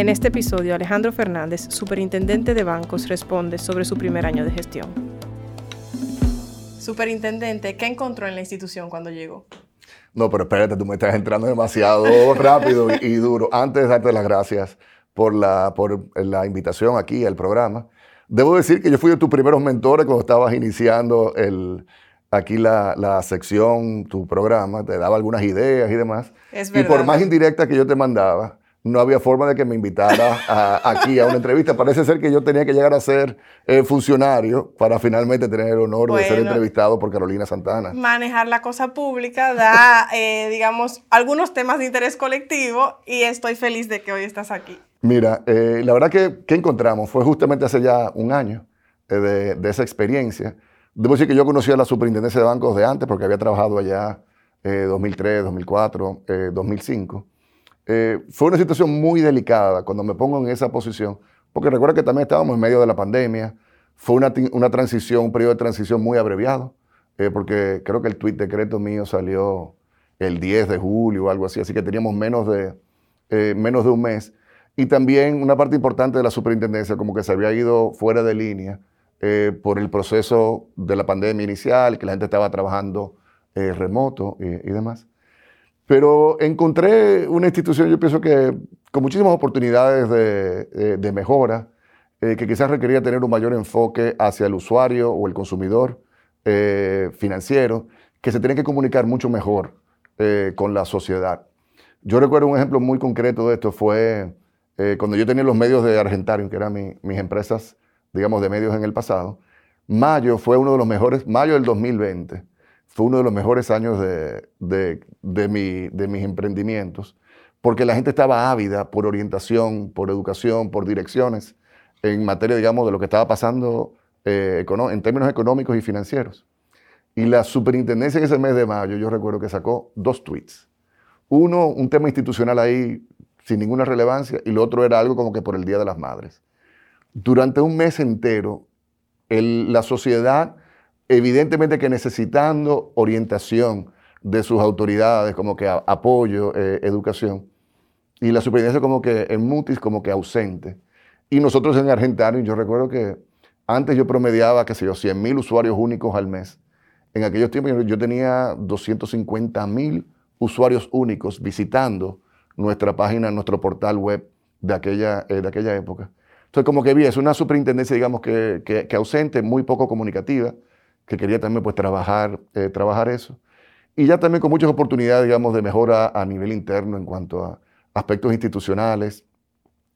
En este episodio, Alejandro Fernández, superintendente de bancos, responde sobre su primer año de gestión. Superintendente, ¿qué encontró en la institución cuando llegó? No, pero espérate, tú me estás entrando demasiado rápido y, duro. Antes de darte las gracias por la, por la invitación aquí al programa, debo decir que yo fui de tus primeros mentores cuando estabas iniciando el, aquí la, la, sección, tu programa, te daba algunas ideas y demás. Es verdad. Y por más indirecta que yo te mandaba, no había forma de que me invitara aquí a una entrevista. Parece ser que yo tenía que llegar a ser eh, funcionario para finalmente tener el honor de ser entrevistado por Carolina Santana. Manejar la cosa pública da, eh, digamos, algunos temas de interés colectivo y estoy feliz de que hoy estás aquí. Mira, eh, la verdad que, que, encontramos fue justamente hace ya un año de, de, esa experiencia. Debo decir que yo conocía la superintendencia de bancos de antes porque había trabajado allá 2003, 2004, 2005. Eh, fue una situación muy delicada cuando me pongo en esa posición, porque recuerda que también estábamos en medio de la pandemia, fue una, una transición, un periodo de transición muy abreviado, eh, porque creo que el tuit decreto mío salió el 10 de julio o algo así, así que teníamos menos de, eh, menos de un mes. Y también una parte importante de la superintendencia como que se había ido fuera de línea por el proceso de la pandemia inicial, que la gente estaba trabajando remoto y, y demás. Pero encontré una institución, yo pienso que con muchísimas oportunidades de, mejora, eh, que quizás requería tener un mayor enfoque hacia el usuario o el consumidor eh, financiero, que se tiene que comunicar mucho mejor eh, con la sociedad. Yo recuerdo un ejemplo muy concreto de esto, fue cuando yo tenía los medios de Argentarium, que eran mis empresas, digamos, de medios en el pasado. Mayo fue uno de los mejores, mayo del 2020 fue uno de los mejores años de, de, mi, de mis emprendimientos, porque la gente estaba ávida por orientación, por educación, por direcciones en materia, digamos, de lo que estaba pasando eh, en términos económicos y financieros. Y la superintendencia en ese mes de mayo, yo recuerdo que sacó dos tweets. Uno, un tema institucional ahí sin ninguna relevancia, y el otro era algo como que por el Día de las Madres. Durante un mes entero, la sociedad evidentemente que necesitando orientación de sus autoridades, como que apoyo, eh, educación, y la superintendencia como que en mutis, como que ausente. Y nosotros en Argentina, yo recuerdo que antes yo promediaba, qué sé yo, 100 mil usuarios únicos al mes. En aquellos tiempos yo tenía 250 mil usuarios únicos visitando nuestra página, nuestro portal web de aquella, eh, de aquella época. Entonces, como que vi, es una superintendencia, digamos, que, que, ausente, muy poco comunicativa, que quería también pues trabajar, eh, trabajar eso. Y ya también con muchas oportunidades, digamos, de mejora a nivel interno en cuanto a aspectos institucionales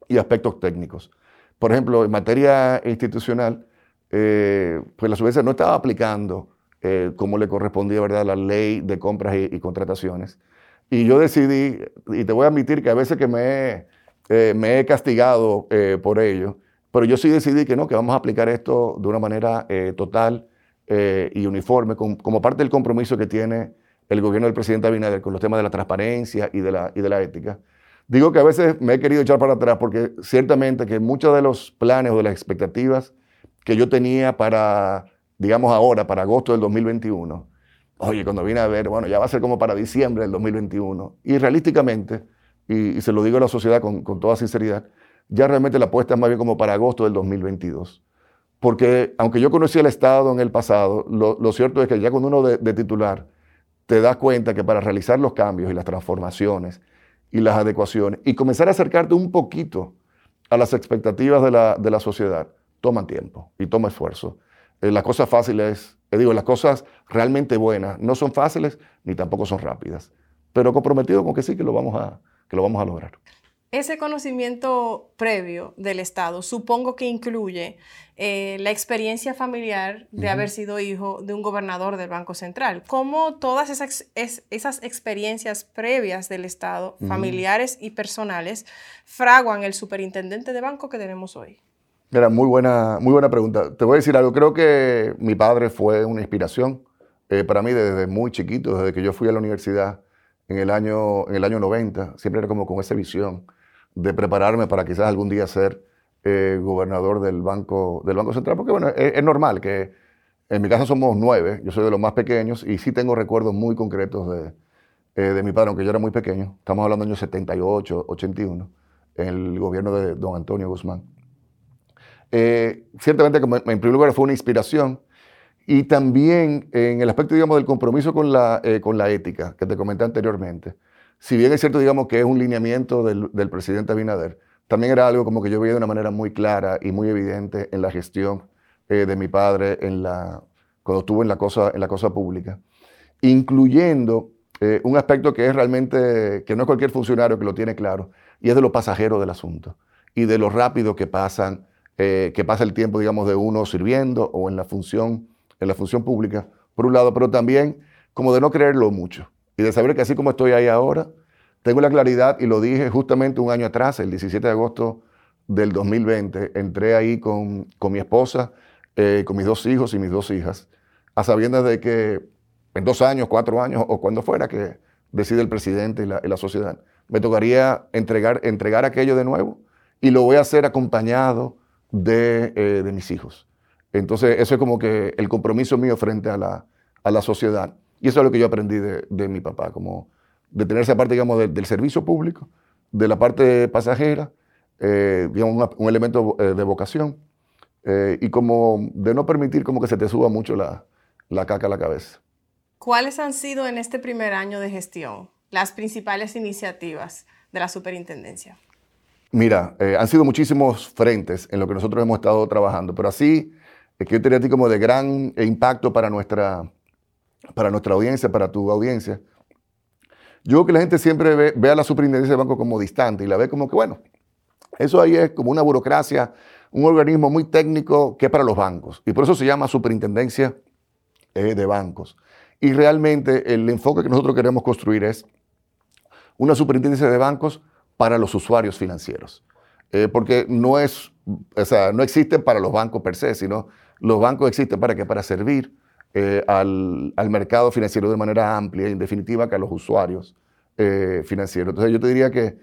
y aspectos técnicos. Por ejemplo, en materia institucional, eh, pues la subvención no estaba aplicando eh, como le correspondía, ¿verdad?, la ley de compras y, contrataciones. Y yo decidí, y te voy a admitir que a veces que me me he castigado por ello, pero yo sí decidí que no, que vamos a aplicar esto de una manera total eh, y uniforme, como parte del compromiso que tiene el gobierno del presidente Abinader con los temas de la transparencia y de la, y de la ética. Digo que a veces me he querido echar para atrás porque ciertamente que muchos de los planes o de las expectativas que yo tenía para, digamos ahora, para agosto del 2021, oye, cuando vine a ver, bueno, ya va a ser como para diciembre del 2021. Y realísticamente, y, se lo digo a la sociedad con, con toda sinceridad, ya realmente la apuesta es más bien como para agosto del 2022 porque aunque yo conocía el Estado en el pasado, lo, cierto es que ya cuando uno de, titular te das cuenta que para realizar los cambios y las transformaciones y las adecuaciones y comenzar a acercarte un poquito a las expectativas de la, de la sociedad, toman tiempo y toma esfuerzo. Eh, las cosas fáciles, eh, digo, las cosas realmente buenas no son fáciles ni tampoco son rápidas, pero comprometido con que sí que lo vamos a, que lo vamos a lograr. Ese conocimiento previo del Estado supongo que incluye eh, la experiencia familiar de haber sido hijo de un gobernador del Banco Central. ¿Cómo todas esas, esas experiencias previas del Estado, familiares y personales, fraguan el superintendente de banco que tenemos hoy? Mira, muy buena, muy buena pregunta. Te voy a decir algo. Creo que mi padre fue una inspiración eh, para mí desde muy chiquito, desde que yo fui a la universidad en el año, en el año 90. Siempre era como con esa visión de prepararme para quizás algún día ser eh, gobernador del banco, del banco Central, porque bueno, es, normal que En mi casa somos nueve, yo soy de los más pequeños y sí tengo recuerdos muy concretos de, eh, de mi padre, aunque yo era muy pequeño. Estamos hablando de años 78, 81, en el gobierno de don Antonio Guzmán. Eh, ciertamente, en primer lugar, fue una inspiración y también en el aspecto, digamos, del compromiso con la, eh, con la ética que te comenté anteriormente. Si bien es cierto, digamos, que es un lineamiento del, presidente Abinader, también era algo como que yo veía de una manera muy clara y muy evidente en la gestión de mi padre en la, cuando estuvo en la cosa, en la cosa pública, incluyendo eh, un aspecto que es realmente, que no es cualquier funcionario que lo tiene claro, y es de los pasajeros del asunto, y de lo rápido que pasan, eh, que pasa el tiempo, digamos, de uno sirviendo o en la función, en la función pública, por un lado, pero también como de no creerlo mucho, y de saber que así como estoy ahí ahora, tengo la claridad, y lo dije justamente un año atrás, el 17 de agosto del 2020, entré ahí con, con mi esposa, eh, con mis dos hijos y mis dos hijas, a sabiendas de que en dos años, cuatro años o cuando fuera que decide el presidente y la, sociedad. Me tocaría entregar, entregar aquello de nuevo y lo voy a hacer acompañado de, eh, de mis hijos. Entonces, eso es como que el compromiso mío frente a la, a la sociedad. Y eso es lo que yo aprendí de, de mi papá, como de tener esa parte, digamos, del servicio público, de la parte pasajera, eh, digamos, un, elemento eh, de vocación, y como de no permitir como que se te suba mucho la, la caca a la cabeza. ¿Cuáles han sido en este primer año de gestión las principales iniciativas de la superintendencia? Mira, eh, han sido muchísimos frentes en lo que nosotros hemos estado trabajando, pero así es que yo tenía a ti como de gran impacto para nuestra, para nuestra audiencia, para tu audiencia. Yo creo que la gente siempre ve, a la superintendencia de banco como distante y la ve como que, bueno, eso ahí es como una burocracia, un organismo muy técnico que es para los bancos. Y por eso se llama superintendencia eh, de bancos. Y realmente el enfoque que nosotros queremos construir es una superintendencia de bancos para los usuarios financieros. Eh, porque no, es, o sea, no existen para los bancos per se, sino los bancos existen para que Para servir eh, al, al, mercado financiero de manera amplia y en definitiva que a los usuarios eh, financieros. Entonces yo te diría que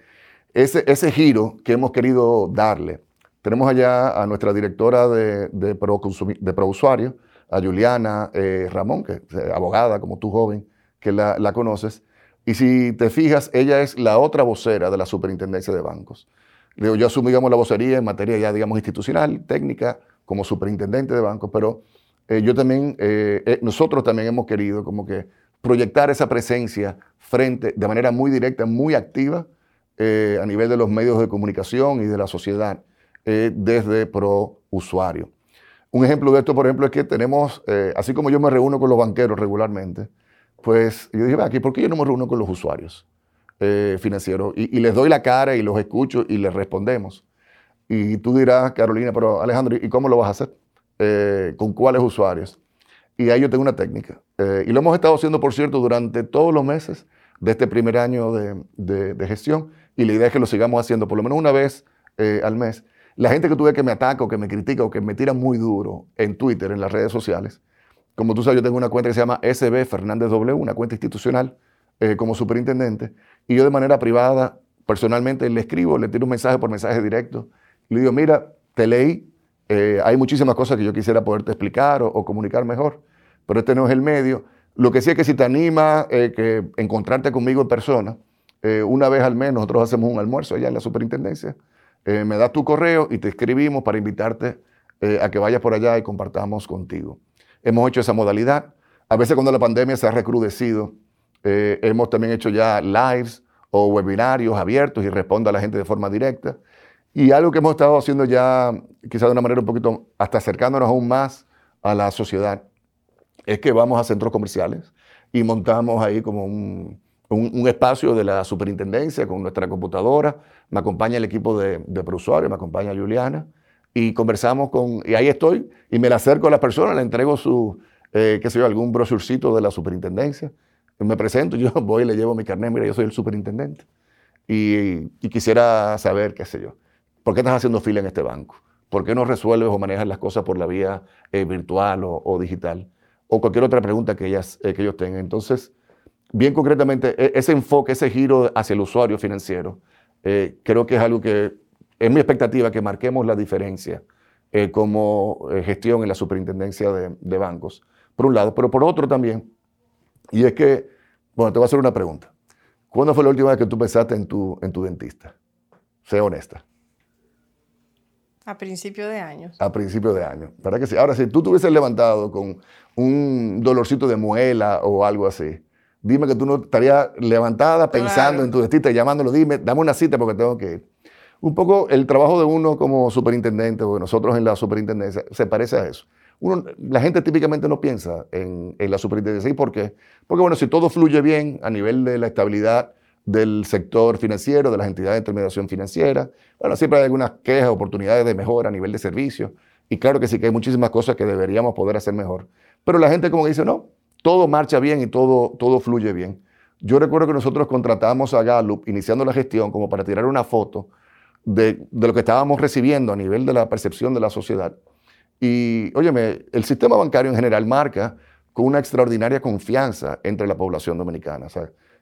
ese, ese giro que hemos querido darle, tenemos allá a nuestra directora de, de, pro, de pro usuario, a Juliana Ramón, que es abogada como tú joven, que la, conoces. Y si te fijas, ella es la otra vocera de la superintendencia de bancos. yo asumo, digamos, la vocería en materia ya, digamos, institucional, técnica, como superintendente de bancos, pero eh, yo también, nosotros también hemos querido como que proyectar esa presencia frente, de manera muy directa, muy activa, a nivel de los medios de comunicación y de la sociedad, desde pro usuario. Un ejemplo de esto, por ejemplo, es que tenemos, eh, así como yo me reúno con los banqueros regularmente, pues yo dije, aquí, ¿por qué yo no me reúno con los usuarios eh, financieros? Y, les doy la cara y los escucho y les respondemos. Y tú dirás, Carolina, pero Alejandro, ¿y cómo lo vas a hacer? Eh, ¿Con cuáles usuarios? Y ahí yo tengo una técnica. y lo hemos estado haciendo, por cierto, durante todos los meses de este primer año de, de gestión. Y la idea es que lo sigamos haciendo por lo menos una vez al mes. La gente que tuve que me ataca o que me critica o que me tira muy duro en Twitter, en las redes sociales, como tú sabes, yo tengo una cuenta que se llama SB Fernández W, una cuenta institucional eh, como superintendente, y yo de manera privada, personalmente, le escribo, le tiro un mensaje por mensaje directo, le digo, mira, te leí, eh, hay muchísimas cosas que yo quisiera poderte explicar o, comunicar mejor, pero este no es el medio. Lo que sí es que si te anima eh, que encontrarte conmigo en persona, una vez al mes nosotros hacemos un almuerzo allá en la superintendencia, eh, me das tu correo y te escribimos para invitarte eh, a que vayas por allá y compartamos contigo. Hemos hecho esa modalidad. A veces cuando la pandemia se ha recrudecido, eh, hemos también hecho ya lives o webinarios abiertos y respondo a la gente de forma directa. Y algo que hemos estado haciendo ya, quizás de una manera un poquito hasta acercándonos aún más a la sociedad, es que vamos a centros comerciales y montamos ahí como un, espacio de la superintendencia con nuestra computadora, me acompaña el equipo de, de me acompaña Juliana, y conversamos con, y ahí estoy, y me la acerco a las personas, le entrego su, eh, qué sé yo, algún brochurcito de la superintendencia, me presento, yo voy y le llevo mi carnet, mira, yo soy el superintendente, y, quisiera saber, qué sé yo, ¿por qué estás haciendo fila en este banco? ¿Por qué no resuelves o manejas las cosas por la vía eh, virtual o, digital? O cualquier otra pregunta que, ellas, eh, que ellos tengan. Entonces, bien concretamente, e, ese enfoque, ese giro hacia el usuario financiero, eh, creo que es algo que es mi expectativa que marquemos la diferencia eh, como eh, gestión en la superintendencia de, bancos, por un lado, pero por otro también, y es que, bueno, te voy a hacer una pregunta. ¿Cuándo fue la última vez que tú pensaste en tu, en tu dentista? Sé honesta. A principio de años. A principio de año. ¿Verdad que sí? Ahora, si tú te hubieses levantado con un dolorcito de muela o algo así, dime que tú no estarías levantada pensando en tu dentista y llamándolo, dime, dame una cita porque tengo que ir. Un poco el trabajo de uno como superintendente, o de nosotros en la superintendencia, se parece a eso. Uno, la gente típicamente no piensa en, la superintendencia. ¿Y por qué? Porque, bueno, si todo fluye bien a nivel de la estabilidad del sector financiero, de las entidades de intermediación financiera, bueno, siempre hay algunas quejas, oportunidades de mejora a nivel de servicio. Y claro que sí que hay muchísimas cosas que deberíamos poder hacer mejor. Pero la gente como dice, no, todo marcha bien y todo, todo fluye bien. Yo recuerdo que nosotros contratamos a Gallup iniciando la gestión como para tirar una foto de, lo que estábamos recibiendo a nivel de la percepción de la sociedad. Y, óyeme, el sistema bancario en general marca con una extraordinaria confianza entre la población dominicana.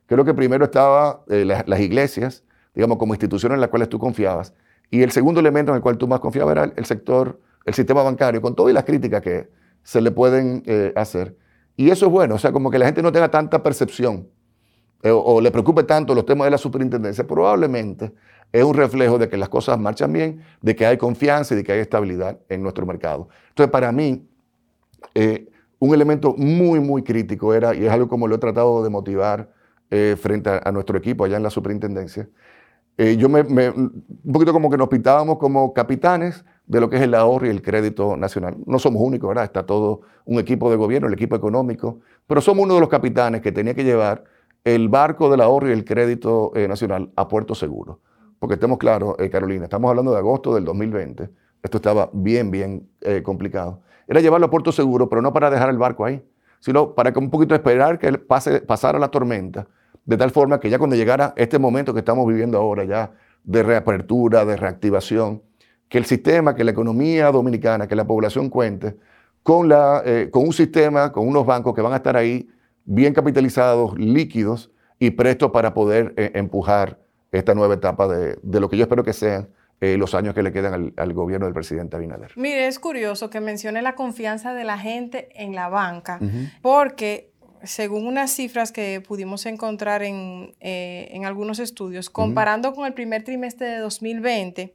Creo que primero estaba eh, las, iglesias, digamos, como instituciones en las cuales tú confiabas. Y el segundo elemento en el cual tú más confiabas era el sector, el sistema bancario, con todas las críticas que se le pueden eh, hacer. Y eso es bueno, o sea, como que la gente no tenga tanta percepción eh, o, le preocupe tanto los temas de la superintendencia, probablemente es un reflejo de que las cosas marchan bien, de que hay confianza y de que hay estabilidad en nuestro mercado. Entonces, para mí, eh, un elemento muy, muy crítico era, y es algo como lo he tratado de motivar eh, frente a, nuestro equipo allá en la superintendencia, eh, yo me, un poquito como que nos pintábamos como capitanes de lo que es el ahorro y el crédito nacional. No somos únicos, ¿verdad? Está todo un equipo de gobierno, el equipo económico, pero somos uno de los capitanes que tenía que llevar el barco del ahorro y el crédito nacional a puerto seguro porque estemos claros, eh, Carolina, estamos hablando de agosto del 2020, esto estaba bien, bien eh, complicado. Era llevarlo a puerto seguro, pero no para dejar el barco ahí, sino para que un poquito esperar que pase, pasara la tormenta, de tal forma que ya cuando llegara este momento que estamos viviendo ahora, ya de reapertura, de reactivación, que el sistema, que la economía dominicana, que la población cuente con, la, eh, con un sistema, con unos bancos que van a estar ahí bien capitalizados, líquidos y prestos para poder empujar esta nueva etapa de, lo que yo espero que sean eh, los años que le quedan al, gobierno del presidente Abinader. Mire, es curioso que mencione la confianza de la gente en la banca, porque según unas cifras que pudimos encontrar en, eh, algunos estudios, comparando con el primer trimestre de 2020,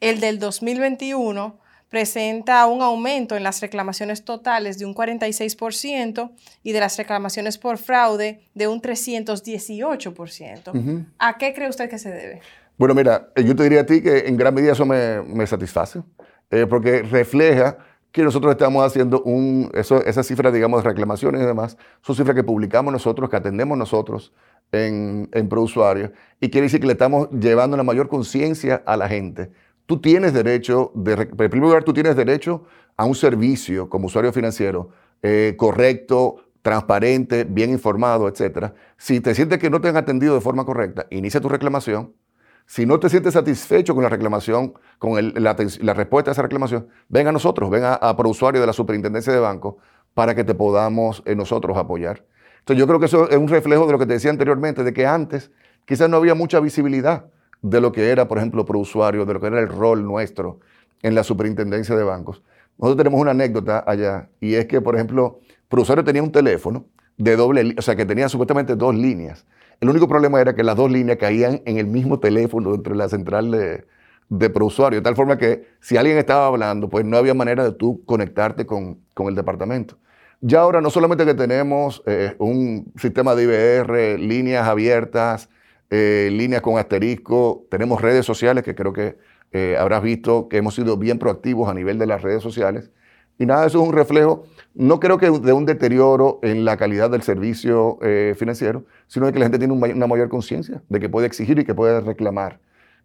el del 2021 presenta un aumento en las reclamaciones totales de un 46% y de las reclamaciones por fraude de un 318%. ¿A qué cree usted que se debe? Bueno, mira, eh, yo te diría a ti que en gran medida eso me, satisface, eh, porque refleja que nosotros estamos haciendo un, eso, esas cifras, digamos, de reclamaciones y demás, son cifras que publicamos nosotros, que atendemos nosotros en, en ProUsuario, y quiere decir que le estamos llevando una mayor conciencia a la gente tú tienes derecho, de, en primer lugar, tú tienes derecho a un servicio como usuario financiero eh, correcto, transparente, bien informado, etc. Si te sientes que no te han atendido de forma correcta, inicia tu reclamación. Si no te sientes satisfecho con la reclamación, con la, respuesta a esa reclamación, ven a nosotros, ven a, a usuario de la Superintendencia de Banco para que te podamos eh, nosotros apoyar. Entonces yo creo que eso es un reflejo de lo que te decía anteriormente, de que antes quizás no había mucha visibilidad de lo que era, por ejemplo, usuario, de lo que era el rol nuestro en la superintendencia de bancos. Nosotros tenemos una anécdota allá y es que, por ejemplo, usuario tenía un teléfono de doble, o sea, que tenía supuestamente dos líneas. El único problema era que las dos líneas caían en el mismo teléfono dentro de la central de, de ProUsuario, de tal forma que si alguien estaba hablando, pues no había manera de tú conectarte con, el departamento. Ya ahora no solamente que tenemos eh, un sistema de IBR, líneas abiertas, eh, líneas con asterisco, tenemos redes sociales que creo que eh, habrás visto que hemos sido bien proactivos a nivel de las redes sociales. Y nada, eso es un reflejo, no creo que de un deterioro en la calidad del servicio eh, financiero, sino de que la gente tiene una mayor conciencia de que puede exigir y que puede reclamar.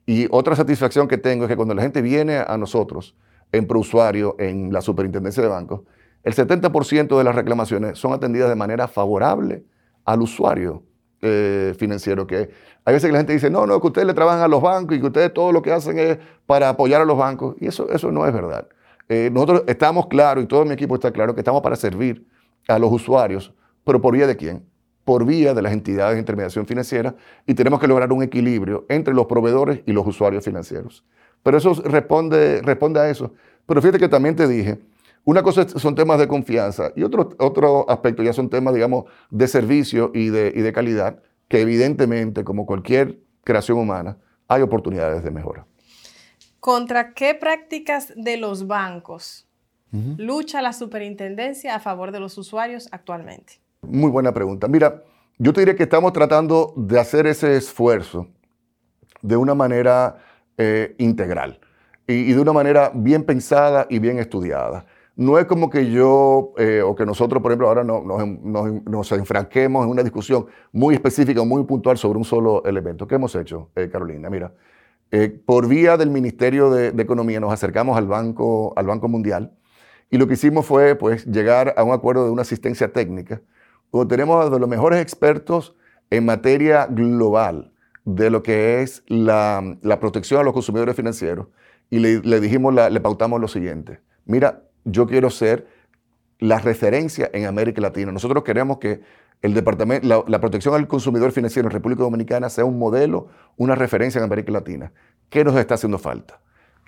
Y otra satisfacción que tengo es que cuando la gente viene a nosotros en prousuario, en la superintendencia de bancos, el 70% de las reclamaciones son atendidas de manera favorable al usuario eh, financiero, que hay veces que la gente dice, no, no, que ustedes le trabajan a los bancos y que ustedes todo lo que hacen es para apoyar a los bancos. Y eso, eso no es verdad. Eh, nosotros estamos claros, y todo mi equipo está claro, que estamos para servir a los usuarios, pero por vía de quién? Por vía de las entidades de intermediación financiera y tenemos que lograr un equilibrio entre los proveedores y los usuarios financieros. Pero eso responde, responde a eso. Pero fíjate que también te dije, una cosa son temas de confianza y otro, otro aspecto ya son temas, digamos, de servicio y de, y de calidad, que evidentemente, como cualquier creación humana, hay oportunidades de mejora. ¿Contra qué prácticas de los bancos lucha la superintendencia a favor de los usuarios actualmente? Muy buena pregunta. Mira, yo te diría que estamos tratando de hacer ese esfuerzo de una manera eh, integral y, de una manera bien pensada y bien estudiada. No es como que yo eh, o que nosotros, por ejemplo, ahora no, nos, enfranquemos en una discusión muy específica, muy puntual sobre un solo elemento. ¿Qué hemos hecho, eh, Carolina? Mira, por vía del Ministerio de, Economía nos acercamos al Banco, al Banco Mundial y lo que hicimos fue pues, llegar a un acuerdo de una asistencia técnica donde tenemos a los mejores expertos en materia global de lo que es la, protección a los consumidores financieros y le, dijimos, le pautamos lo siguiente. Mira, yo quiero ser la referencia en América Latina. Nosotros queremos que el departamento, la, la, protección al consumidor financiero en República Dominicana sea un modelo, una referencia en América Latina. ¿Qué nos está haciendo falta?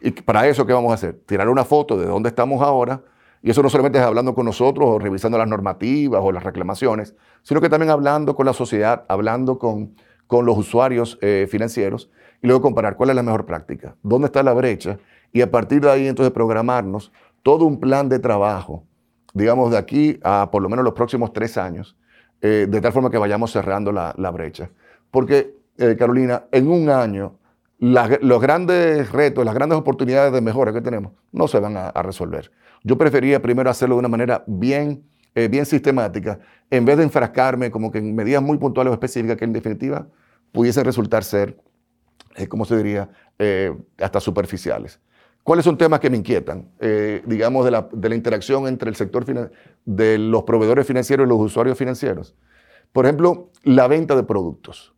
Y para eso, ¿qué vamos a hacer? Tirar una foto de dónde estamos ahora, y eso no solamente es hablando con nosotros o revisando las normativas o las reclamaciones, sino que también hablando con la sociedad, hablando con, con los usuarios eh, financieros y luego comparar cuál es la mejor práctica, dónde está la brecha y a partir de ahí entonces programarnos todo un plan de trabajo, digamos de aquí a por lo menos los próximos tres años, eh, de tal forma que vayamos cerrando la, brecha. Porque, eh, Carolina, en un año los grandes retos, las grandes oportunidades de mejora que tenemos no se van a resolver. Yo prefería primero hacerlo de una manera bien, eh, bien sistemática, en vez de enfrascarme como que en medidas muy puntuales o específicas que en definitiva pudiesen resultar ser, ¿cómo se diría?, hasta superficiales. ¿Cuáles son temas que me inquietan? digamos, de la, de la, interacción entre el sector de los proveedores financieros y los usuarios financieros. Por ejemplo, la venta de productos.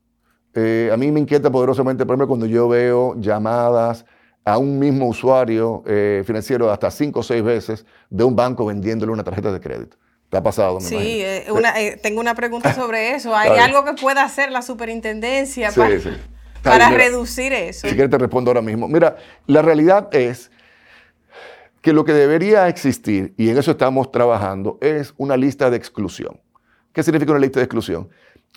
a mí me inquieta poderosamente, por ejemplo, cuando yo veo llamadas a un mismo usuario eh, financiero hasta cinco o seis veces de un banco vendiéndole una tarjeta de crédito. ¿Te ha pasado? sí, eh, eh, tengo una pregunta sobre eso. ¿Hay algo que pueda hacer la superintendencia para, reducir eso? Si quieres te respondo ahora mismo. Mira, la realidad es que lo que debería existir, y en eso estamos trabajando, es una lista de exclusión. ¿Qué significa una lista de exclusión?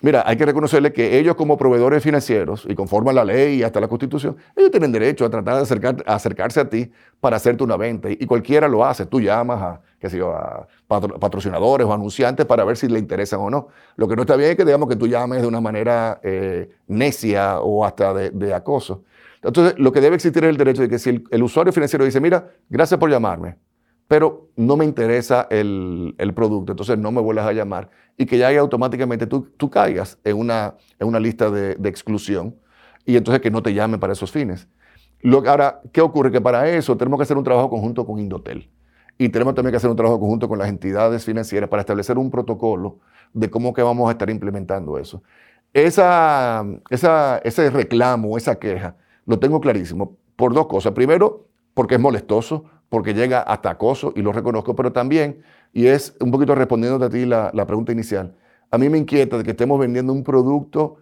Mira, hay que reconocerle que ellos como proveedores financieros, y conforme a la ley y hasta la constitución, ellos tienen derecho a tratar de acercarse a ti para hacerte una venta. Y, cualquiera lo hace. Tú llamas a, qué sé yo, a patrocinadores o anunciantes para ver si le interesan o no. Lo que no está bien es que digamos que tú llames de una manera eh, necia o hasta de, acoso. Entonces, lo que debe existir es el derecho de que si el usuario financiero dice, mira, gracias por llamarme, pero no me interesa el, producto, entonces no me vuelvas a llamar y que ya automáticamente tú, tú caigas en una, en una lista de, exclusión y entonces que no te llamen para esos fines. Lo, ahora, ¿qué ocurre? Que para eso tenemos que hacer un trabajo conjunto con Indotel y tenemos también que hacer un trabajo conjunto con las entidades financieras para establecer un protocolo de cómo que vamos a estar implementando eso. Esa, esa, ese reclamo, esa queja, lo tengo clarísimo por dos cosas. Primero, porque es molestoso, porque llega hasta acoso y lo reconozco, pero también, y es un poquito respondiendo a ti la, pregunta inicial, a mí me inquieta de que estemos vendiendo un producto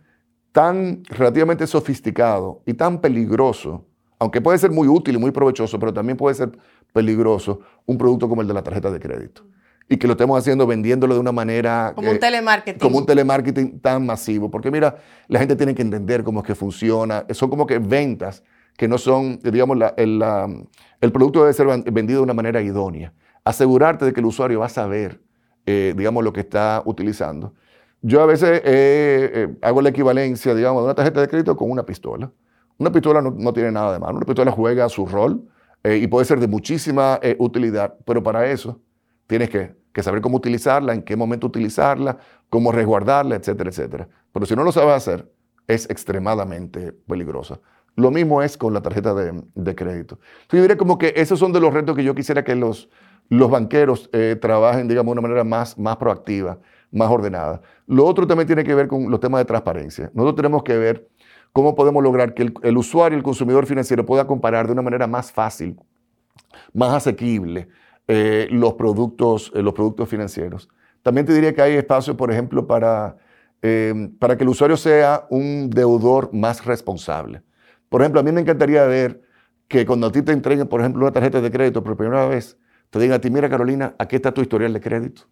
tan relativamente sofisticado y tan peligroso, aunque puede ser muy útil y muy provechoso, pero también puede ser peligroso un producto como el de la tarjeta de crédito. Y que lo estemos haciendo vendiéndolo de una manera... Como un telemarketing. Como un telemarketing tan masivo. Porque mira, la gente tiene que entender cómo es que funciona. Son como que ventas que no son, digamos, el, producto debe ser vendido de una manera idónea. Asegurarte de que el usuario va a saber, eh, digamos, lo que está utilizando. Yo a veces eh, eh, hago la equivalencia, digamos, de una tarjeta de crédito con una pistola. Una pistola no, tiene nada de malo. Una pistola juega su rol y puede ser de muchísima utilidad, pero para eso tienes que, que, saber cómo utilizarla, en qué momento utilizarla, cómo resguardarla, etcétera, etcétera. Pero si no lo sabes hacer, es extremadamente peligrosa. Lo mismo es con la tarjeta de, crédito. yo diría como que esos son de los retos que yo quisiera que los, los banqueros eh, trabajen, digamos, de una manera más, más proactiva, más ordenada. Lo otro también tiene que ver con los temas de transparencia. Nosotros tenemos que ver cómo podemos lograr que el, usuario, el consumidor financiero pueda comparar de una manera más fácil, más asequible eh, los, productos, eh, los productos financieros. También te diría que hay espacio, por ejemplo, para, para que el usuario sea un deudor más responsable. Por ejemplo, a mí me encantaría ver que cuando a ti te entreguen, por ejemplo, una tarjeta de crédito por primera vez, te digan a ti, mira Carolina, aquí está tu historial de crédito,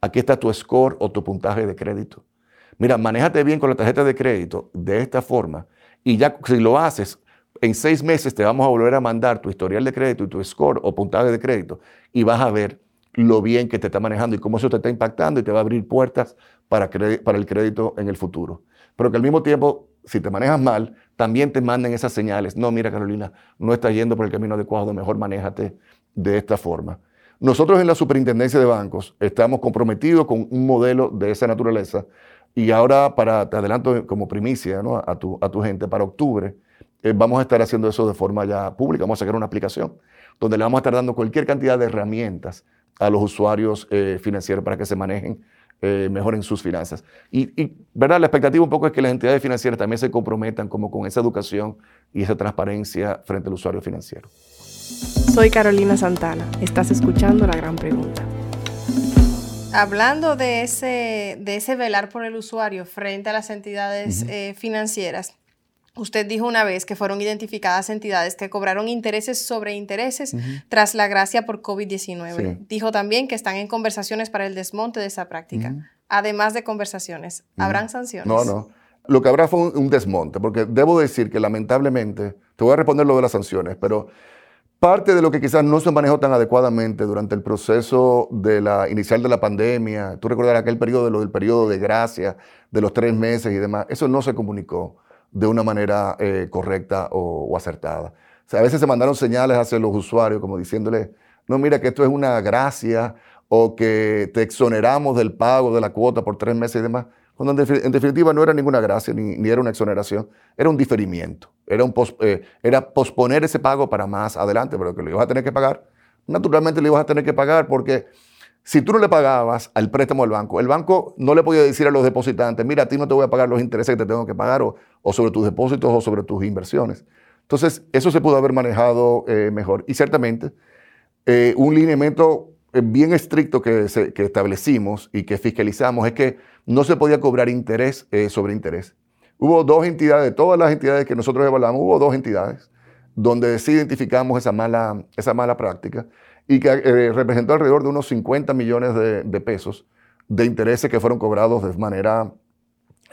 aquí está tu score o tu puntaje de crédito. Mira, manéjate bien con la tarjeta de crédito de esta forma y ya si lo haces, en seis meses te vamos a volver a mandar tu historial de crédito y tu score o puntaje de crédito y vas a ver lo bien que te está manejando y cómo eso te está impactando y te va a abrir puertas para, para el crédito en el futuro. Pero que al mismo tiempo, si te manejas mal, también te manden esas señales. No, mira Carolina, no estás yendo por el camino adecuado, mejor manéjate de esta forma. Nosotros en la Superintendencia de Bancos estamos comprometidos con un modelo de esa naturaleza y ahora, para, te adelanto como primicia a, tu, a tu gente, para octubre eh, vamos a estar haciendo eso de forma ya pública, vamos a sacar una aplicación donde le vamos a estar dando cualquier cantidad de herramientas a los usuarios eh, financieros para que se manejen eh, mejor en sus finanzas. Y, ¿verdad? la expectativa un poco es que las entidades financieras también se comprometan como con esa educación y esa transparencia frente al usuario financiero. Soy Carolina Santana. Estás escuchando La Gran Pregunta. Hablando de ese, de ese velar por el usuario frente a las entidades eh, financieras, Usted dijo una vez que fueron identificadas entidades que cobraron intereses sobre intereses tras la gracia por COVID-19. Dijo también que están en conversaciones para el desmonte de esa práctica. Además de conversaciones, ¿habrán sanciones? No, no. Lo que habrá fue un, desmonte, porque debo decir que lamentablemente, te voy a responder lo de las sanciones, pero parte de lo que quizás no se manejó tan adecuadamente durante el proceso de la inicial de la pandemia, tú recordarás aquel periodo de lo del periodo de gracia, de los tres meses y demás, eso no se comunicó de una manera eh, correcta o, acertada. O sea, a veces se mandaron señales hacia los usuarios como diciéndole, no, mira que esto es una gracia o que te exoneramos del pago de la cuota por tres meses y demás, cuando en, definitiva no era ninguna gracia ni, era una exoneración, era un diferimiento, era, un eh, era posponer ese pago para más adelante, pero que lo ibas a tener que pagar. Naturalmente lo ibas a tener que pagar porque si tú no le pagabas al préstamo del banco, el banco no le podía decir a los depositantes, mira, a ti no te voy a pagar los intereses que te tengo que pagar o, sobre tus depósitos o sobre tus inversiones. Entonces, eso se pudo haber manejado eh, mejor. Y ciertamente, eh, un lineamiento eh, bien estricto que, establecimos y que fiscalizamos es que no se podía cobrar interés sobre interés. Hubo dos entidades, de todas las entidades que nosotros evaluamos, hubo dos entidades donde sí identificamos esa mala, esa mala práctica y que eh, representó alrededor de unos 50 millones de, pesos de intereses que fueron cobrados de manera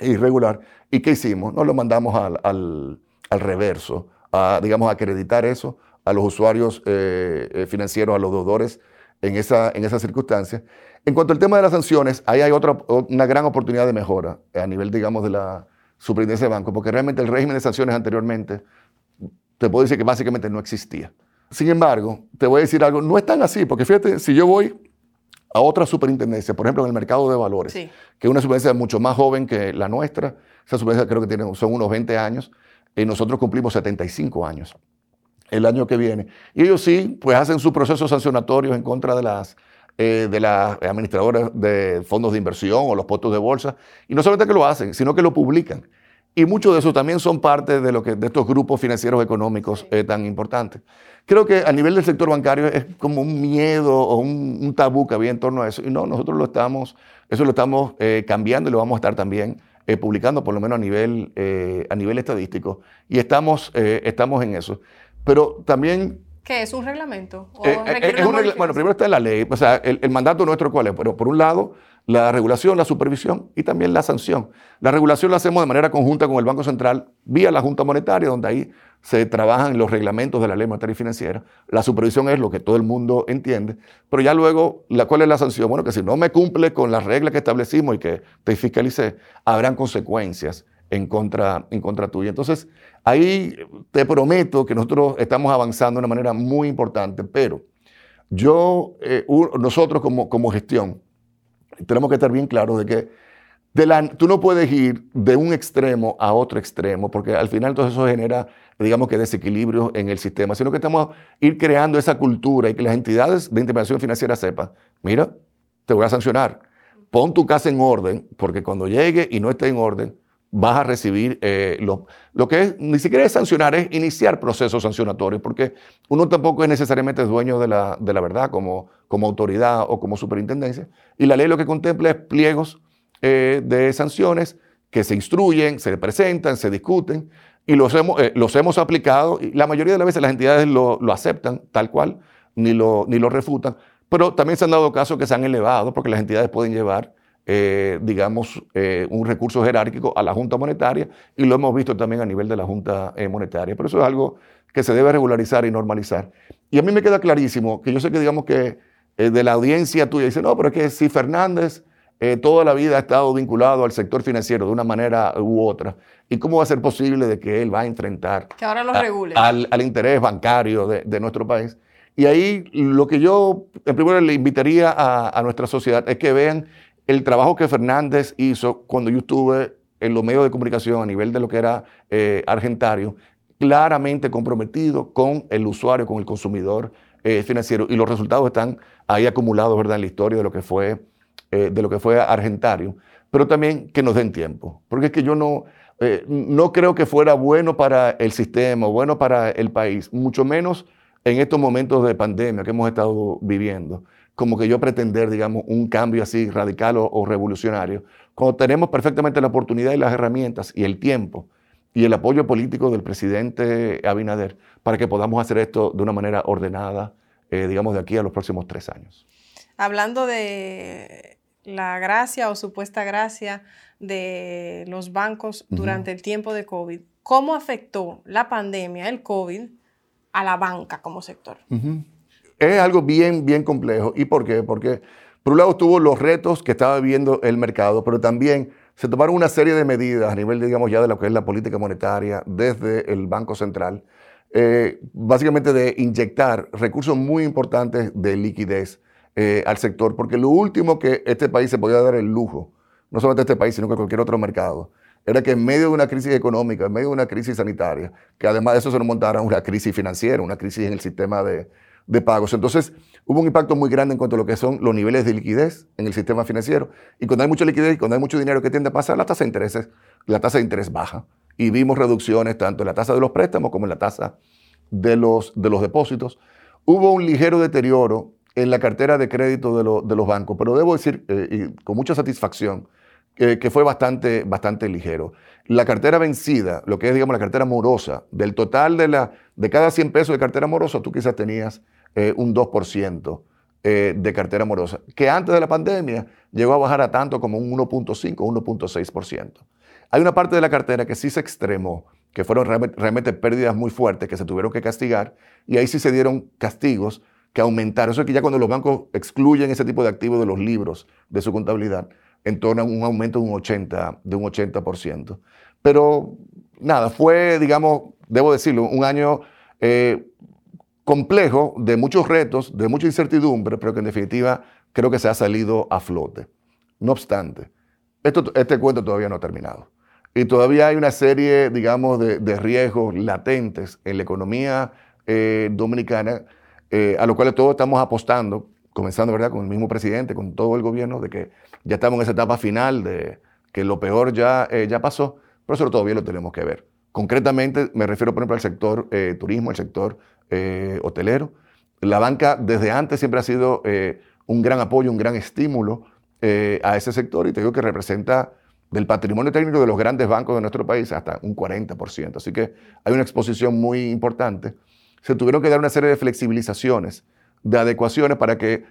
irregular. ¿Y qué hicimos? Nos lo mandamos al, al, reverso, a, digamos, acreditar eso a los usuarios eh, eh, financieros, a los deudores en esa, en esa circunstancia. En cuanto al tema de las sanciones, ahí hay otra, una gran oportunidad de mejora a nivel, digamos, de la superintendencia de banco, porque realmente el régimen de sanciones anteriormente, te puedo decir que básicamente no existía. Sin embargo, te voy a decir algo, no es tan así, porque fíjate, si yo voy a otra superintendencia, por ejemplo, en el mercado de valores, que es una superintendencia mucho más joven que la nuestra, esa superintendencia creo que tiene, son unos 20 años, y nosotros cumplimos 75 años el año que viene. Y ellos sí, pues hacen sus procesos sancionatorios en contra de las, eh, de las administradoras de fondos de inversión o los puestos de bolsa, y no solamente que lo hacen, sino que lo publican. Y muchos de esos también son parte de, lo que, de estos grupos financieros económicos eh, tan importantes. Creo que a nivel del sector bancario es como un miedo o un, tabú que había en torno a eso. Y no, nosotros lo estamos, eso lo estamos eh, cambiando y lo vamos a estar también eh, publicando, por lo menos a nivel, a nivel estadístico. Y estamos, estamos en eso. Pero también ¿Qué es un reglamento? bueno, primero está la ley. O sea, el, el, mandato nuestro cuál es. Pero por un lado, la regulación, la supervisión y también la sanción. La regulación la hacemos de manera conjunta con el Banco Central vía la Junta Monetaria, donde ahí se trabajan los reglamentos de la ley monetaria y financiera. La supervisión es lo que todo el mundo entiende, pero ya luego, la, ¿cuál es la sanción? Bueno, que si no me cumple con las reglas que establecimos y que te fiscalicé, habrán consecuencias en contra, en contra tuya. Entonces, ahí te prometo que nosotros estamos avanzando de una manera muy importante, pero yo, eh, nosotros como, como gestión, tenemos que estar bien claros de que tú no puedes ir de un extremo a otro extremo, porque al final todo eso genera, digamos que desequilibrio en el sistema, sino que estamos ir creando esa cultura y que las entidades de intervención financiera sepan, mira, te voy a sancionar, pon tu casa en orden, porque cuando llegue y no esté en orden, vas a recibir eh, lo, lo, que es, ni siquiera es sancionar, es iniciar procesos sancionatorios, porque uno tampoco es necesariamente dueño de la, de la verdad como, como autoridad o como superintendencia. Y la ley lo que contempla es pliegos eh, de sanciones que se instruyen, se presentan, se discuten Y los hemos, eh, los hemos aplicado y la mayoría de las veces las entidades lo, lo aceptan tal cual, ni lo, ni lo refutan, pero también se han dado casos que se han elevado porque las entidades pueden llevar, eh, digamos, eh, un recurso jerárquico a la Junta Monetaria y lo hemos visto también a nivel de la Junta Monetaria. Pero eso es algo que se debe regularizar y normalizar. Y a mí me queda clarísimo que yo sé que, digamos, que de la audiencia tuya dice, no, pero es que si Fernández eh, toda la vida ha estado vinculado al sector financiero de una manera u otra. ¿Y cómo va a ser posible de que él va a enfrentar que ahora lo al, al, interés bancario de, de, nuestro país? Y ahí lo que yo, en primer lugar, le invitaría a, a, nuestra sociedad es que vean el trabajo que Fernández hizo cuando yo estuve en los medios de comunicación a nivel de lo que era eh, Argentario, claramente comprometido con el usuario, con el consumidor eh, financiero. Y los resultados están ahí acumulados, ¿verdad?, en la historia de lo que fue eh, de lo que fue Argentario, pero también que nos den tiempo, porque es que yo no, no creo que fuera bueno para el sistema, bueno para el país, mucho menos en estos momentos de pandemia que hemos estado viviendo, como que yo pretender, digamos, un cambio así radical o, revolucionario, cuando tenemos perfectamente la oportunidad y las herramientas y el tiempo y el apoyo político del presidente Abinader para que podamos hacer esto de una manera ordenada, eh, digamos, de aquí a los próximos tres años. Hablando de la gracia o supuesta gracia de los bancos durante el tiempo de COVID. ¿Cómo afectó la pandemia, el COVID, a la banca como sector? Es algo bien, bien complejo. ¿Y por qué? Porque por un lado tuvo los retos que estaba viviendo el mercado, pero también se tomaron una serie de medidas a nivel, digamos, ya de lo que es la política monetaria desde el Banco Central, eh, básicamente de inyectar recursos muy importantes de liquidez eh, al sector, porque lo último que este país se podía dar el lujo, no solamente este país, sino que cualquier otro mercado, era que en medio de una crisis económica, en medio de una crisis sanitaria, que además de eso se nos montara una crisis financiera, una crisis en el sistema de, de pagos. Entonces, hubo un impacto muy grande en cuanto a lo que son los niveles de liquidez en el sistema financiero. Y cuando hay mucha liquidez y cuando hay mucho dinero que tiende a pasar, la tasa de interés, la tasa de interés baja. Y vimos reducciones tanto en la tasa de los préstamos como en la tasa de los, de los depósitos. Hubo un ligero deterioro en la cartera de crédito de, los bancos, pero debo decir eh, con mucha satisfacción que fue bastante, bastante ligero. La cartera vencida, lo que es digamos la cartera morosa, del total de, la, de cada 100 pesos de cartera morosa, tú quizás tenías eh, un 2% eh, de cartera morosa, que antes de la pandemia llegó a bajar a tanto como un 1.5, 1.6%. Hay una parte de la cartera que sí se extremó, que fueron realmente pérdidas muy fuertes que se tuvieron que castigar, y ahí sí se dieron castigos que aumentaron. Eso es que ya cuando los bancos excluyen ese tipo de activos de los libros de su contabilidad, en torno a un aumento de un 80%. De un 80%. Pero nada, fue, digamos, debo decirlo, un año eh, complejo, de muchos retos, de mucha incertidumbre, pero que en definitiva creo que se ha salido a flote. No obstante, esto, este cuento todavía no ha terminado. Y todavía hay una serie, digamos, de, riesgos latentes en la economía eh, dominicana eh, a lo cual todos estamos apostando, comenzando ¿verdad? con el mismo presidente, con todo el gobierno, de que ya estamos en esa etapa final, de que lo peor ya, eh, ya pasó, pero eso todavía lo tenemos que ver. Concretamente me refiero, por ejemplo, al sector eh, turismo, al sector hotelero. La banca desde antes siempre ha sido un gran apoyo, un gran estímulo a ese sector y te digo que representa del patrimonio técnico de los grandes bancos de nuestro país hasta un 40%. Así que hay una exposición muy importante se tuvieron que dar una serie de flexibilizaciones, de adecuaciones para que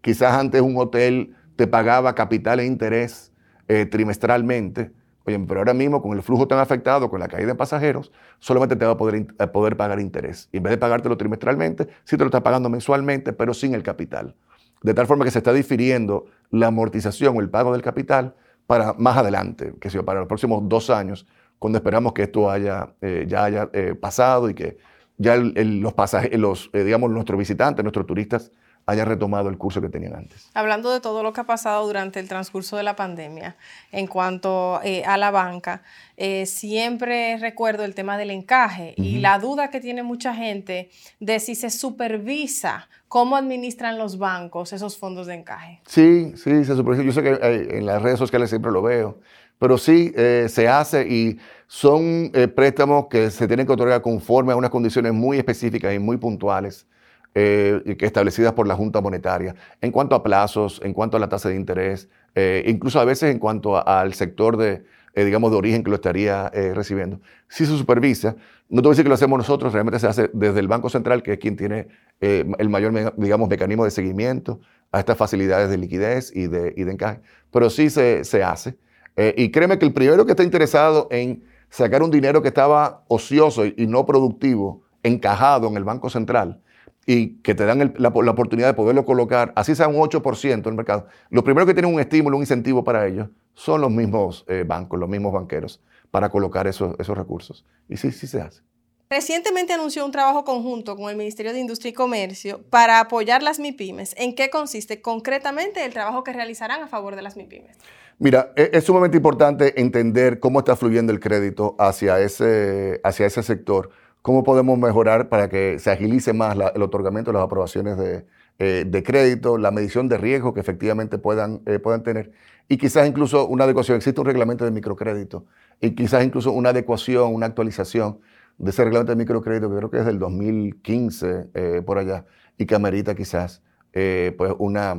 quizás antes un hotel te pagaba capital e interés eh, trimestralmente. Oye, pero ahora mismo con el flujo tan afectado, con la caída de pasajeros, solamente te va a poder, poder pagar interés. En vez de pagártelo trimestralmente, sí te lo está pagando mensualmente, pero sin el capital. De tal forma que se está difiriendo la amortización o el pago del capital para más adelante, que sea para los próximos dos años, cuando esperamos que esto haya, eh, ya haya eh, pasado y que ya los pasajeros, los, eh, digamos, nuestros visitantes, nuestros turistas, hayan retomado el curso que tenían antes. Hablando de todo lo que ha pasado durante el transcurso de la pandemia en cuanto eh, a la banca, eh, siempre recuerdo el tema del encaje y la duda que tiene mucha gente de si se supervisa cómo administran los bancos esos fondos de encaje. Sí, sí, se supervisa. Yo sé que en las redes sociales siempre lo veo, pero sí se hace y son eh, préstamos que se tienen que otorgar conforme a unas condiciones muy específicas y muy puntuales eh, establecidas por la Junta Monetaria, en cuanto a plazos, en cuanto a la tasa de interés, eh, incluso a veces en cuanto al sector de, eh, digamos, de origen que lo estaría eh, recibiendo. Si se supervisa, no te voy a decir que lo hacemos nosotros, realmente se hace desde el Banco Central, que es quien tiene eh, el mayor, digamos, mecanismo de seguimiento a estas facilidades de liquidez y de, y de encaje, pero sí se, se hace. Y créeme que el primero que está interesado en sacar un dinero que estaba ocioso y, no productivo, encajado en el Banco Central, y que te dan la, la, oportunidad de poderlo colocar, así sea un 8% en el mercado, los primeros que tienen un estímulo, un incentivo para ellos, son los mismos eh, bancos, los mismos banqueros, para colocar esos, esos recursos. Y sí, sí se hace. Recientemente anunció un trabajo conjunto con el Ministerio de Industria y Comercio para apoyar las MIPIMES. ¿En qué consiste concretamente el trabajo que realizarán a favor de las MIPIMES? Mira, e, es, sumamente importante entender cómo está fluyendo el crédito hacia ese, hacia ese sector, cómo podemos mejorar para que se agilice más el otorgamiento de las aprobaciones de, eh, de crédito, la medición de riesgo que efectivamente puedan, eh, puedan tener y quizás incluso una adecuación. Existe un reglamento de microcrédito y quizás incluso una adecuación, una actualización de ese reglamento de microcrédito que creo que es del 2015 eh, por allá y que amerita quizás pues una,